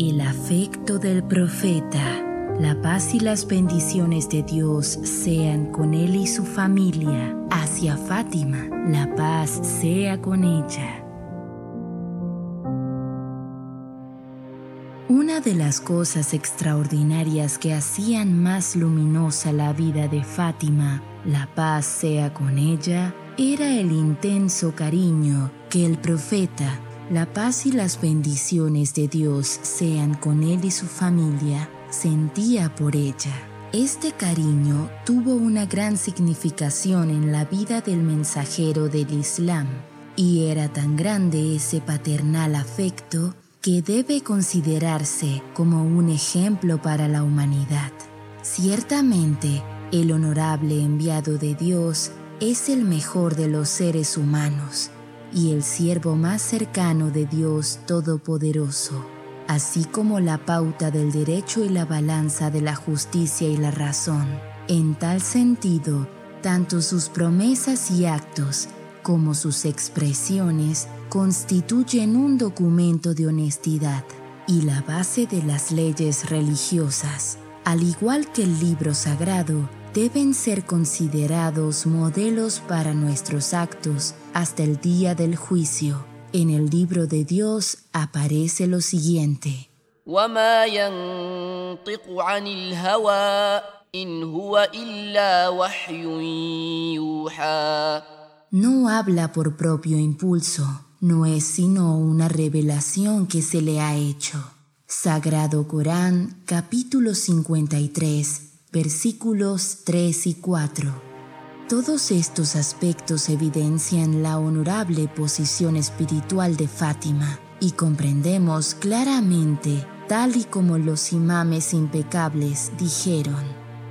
El afecto del profeta. La paz y las bendiciones de Dios sean con él y su familia. Hacia Fátima, la paz sea con ella. Una de las cosas extraordinarias que hacían más luminosa la vida de Fátima, la paz sea con ella, era el intenso cariño que el profeta la paz y las bendiciones de Dios sean con él y su familia, sentía por ella. Este cariño tuvo una gran significación en la vida del mensajero del Islam y era tan grande ese paternal afecto que debe considerarse como un ejemplo para la humanidad. Ciertamente, el honorable enviado de Dios es el mejor de los seres humanos y el siervo más cercano de Dios Todopoderoso, así como la pauta del derecho y la balanza de la justicia y la razón. En tal sentido, tanto sus promesas y actos como sus expresiones constituyen un documento de honestidad y la base de las leyes religiosas, al igual que el libro sagrado deben ser considerados modelos para nuestros actos hasta el día del juicio. En el libro de Dios aparece lo siguiente. No habla por propio impulso, no es sino una revelación que se le ha hecho. Sagrado Corán, capítulo 53, versículos 3 y 4. Todos estos aspectos evidencian la honorable posición espiritual de Fátima y comprendemos claramente, tal y como los imames impecables dijeron,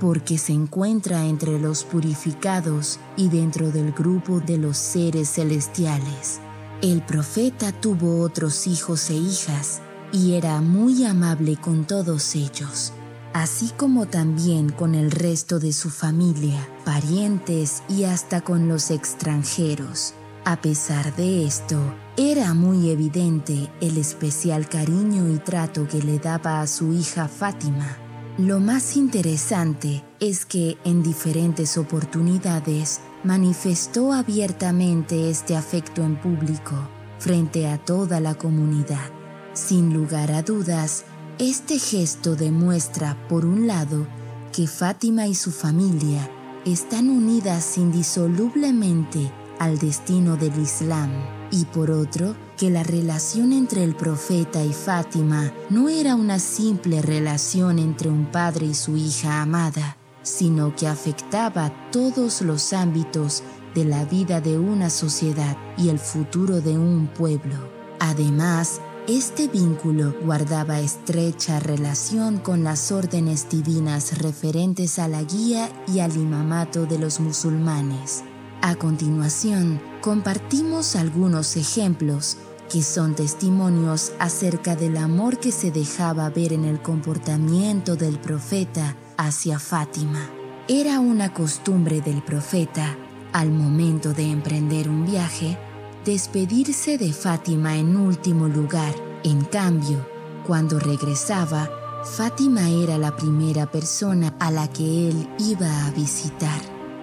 porque se encuentra entre los purificados y dentro del grupo de los seres celestiales. El profeta tuvo otros hijos e hijas y era muy amable con todos ellos así como también con el resto de su familia, parientes y hasta con los extranjeros. A pesar de esto, era muy evidente el especial cariño y trato que le daba a su hija Fátima. Lo más interesante es que en diferentes oportunidades manifestó abiertamente este afecto en público, frente a toda la comunidad. Sin lugar a dudas, este gesto demuestra, por un lado, que Fátima y su familia están unidas indisolublemente al destino del Islam y por otro, que la relación entre el profeta y Fátima no era una simple relación entre un padre y su hija amada, sino que afectaba todos los ámbitos de la vida de una sociedad y el futuro de un pueblo. Además, este vínculo guardaba estrecha relación con las órdenes divinas referentes a la guía y al imamato de los musulmanes. A continuación, compartimos algunos ejemplos que son testimonios acerca del amor que se dejaba ver en el comportamiento del profeta hacia Fátima. Era una costumbre del profeta, al momento de emprender un viaje, despedirse de Fátima en último lugar. En cambio, cuando regresaba, Fátima era la primera persona a la que él iba a visitar.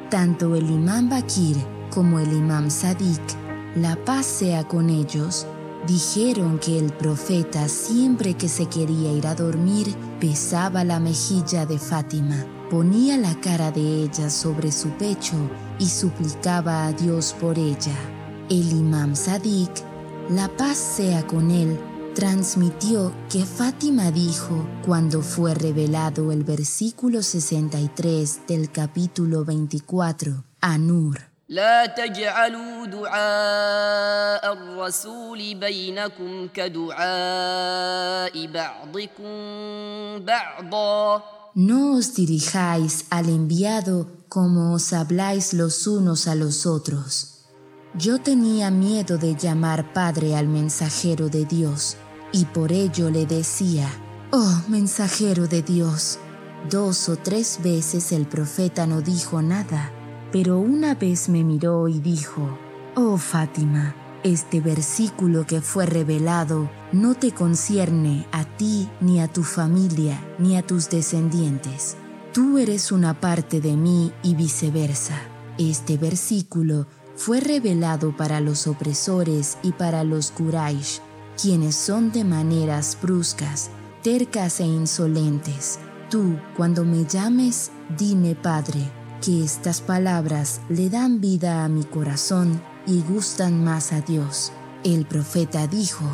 Tanto el imán Bakir como el imán Sadik, la paz sea con ellos, dijeron que el profeta siempre que se quería ir a dormir besaba la mejilla de Fátima, ponía la cara de ella sobre su pecho y suplicaba a Dios por ella. El imam Sadik, la paz sea con él, transmitió que Fátima dijo cuando fue revelado el versículo 63 del capítulo 24, Anur. No os dirijáis al enviado como os habláis los unos a los otros yo tenía miedo de llamar Padre al mensajero de Dios, y por ello le decía, Oh mensajero de Dios. Dos o tres veces el profeta no dijo nada, pero una vez me miró y dijo, Oh Fátima, este versículo que fue revelado no te concierne a ti, ni a tu familia, ni a tus descendientes. Tú eres una parte de mí y viceversa. Este versículo fue revelado para los opresores y para los Quraysh, quienes son de maneras bruscas, tercas e insolentes. Tú, cuando me llames, dime Padre, que estas palabras le dan vida a mi corazón y gustan más a Dios. El profeta dijo,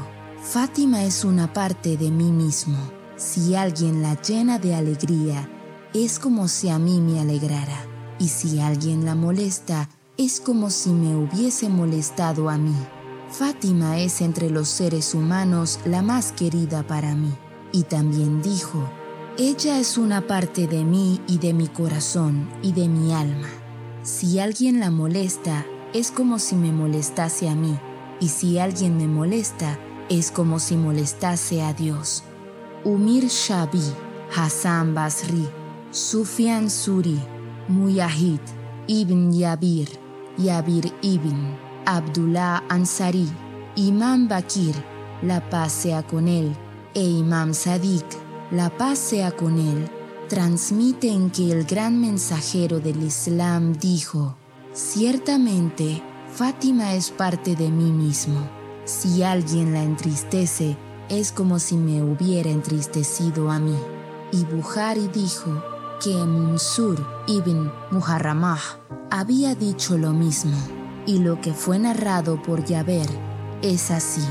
Fátima es una parte de mí mismo. Si alguien la llena de alegría, es como si a mí me alegrara. Y si alguien la molesta, es como si me hubiese molestado a mí. Fátima es entre los seres humanos la más querida para mí. Y también dijo, ella es una parte de mí y de mi corazón y de mi alma. Si alguien la molesta, es como si me molestase a mí, y si alguien me molesta, es como si molestase a Dios. Umir Shabi, Hassan Basri, Sufyan Suri, Muyahid, Ibn Yabir, Yabir Ibn, Abdullah Ansari, Imam Bakir, la paz sea con él, e Imam Sadiq, la paz sea con él, transmiten que el gran mensajero del Islam dijo, ciertamente Fátima es parte de mí mismo. Si alguien la entristece, es como si me hubiera entristecido a mí. Y Buhari dijo que Munsur ibn Muharramah había dicho lo mismo, y lo que fue narrado por Yaber es así.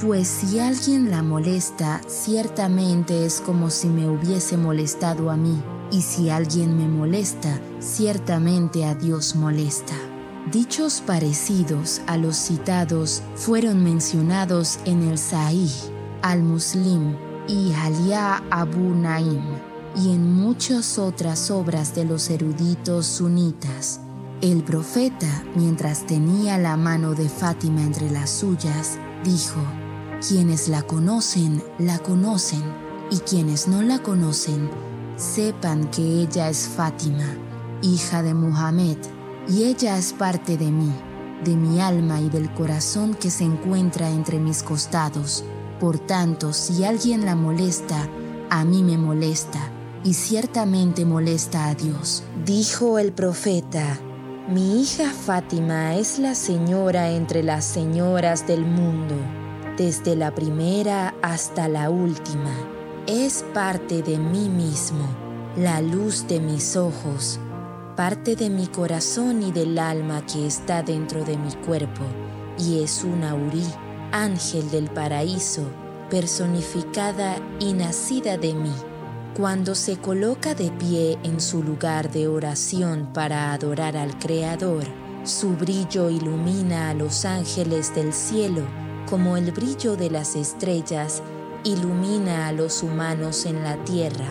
Pues si alguien la molesta, ciertamente es como si me hubiese molestado a mí, y si alguien me molesta, ciertamente a Dios molesta. Dichos parecidos a los citados fueron mencionados en el Sahih, al-Muslim y Halia Abu Naim, y en muchas otras obras de los eruditos sunitas. El profeta, mientras tenía la mano de Fátima entre las suyas, dijo, quienes la conocen, la conocen, y quienes no la conocen, sepan que ella es Fátima, hija de Muhammad, y ella es parte de mí, de mi alma y del corazón que se encuentra entre mis costados. Por tanto, si alguien la molesta, a mí me molesta, y ciertamente molesta a Dios. Dijo el profeta, mi hija Fátima es la señora entre las señoras del mundo desde la primera hasta la última. Es parte de mí mismo, la luz de mis ojos, parte de mi corazón y del alma que está dentro de mi cuerpo, y es una Uri, ángel del paraíso, personificada y nacida de mí. Cuando se coloca de pie en su lugar de oración para adorar al Creador, su brillo ilumina a los ángeles del cielo como el brillo de las estrellas ilumina a los humanos en la tierra,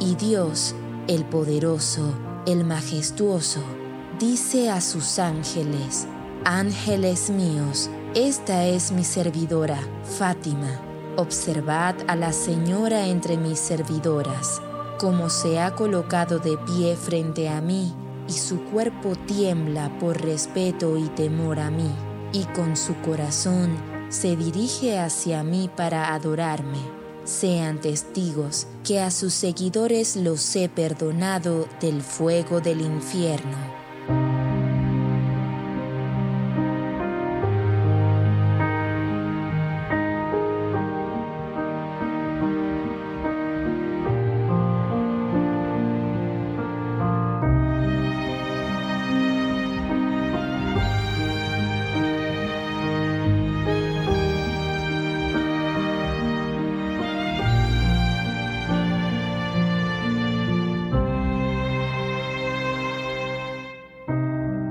y Dios, el poderoso, el majestuoso, dice a sus ángeles, Ángeles míos, esta es mi servidora, Fátima. Observad a la Señora entre mis servidoras, como se ha colocado de pie frente a mí, y su cuerpo tiembla por respeto y temor a mí, y con su corazón se dirige hacia mí para adorarme. Sean testigos que a sus seguidores los he perdonado del fuego del infierno.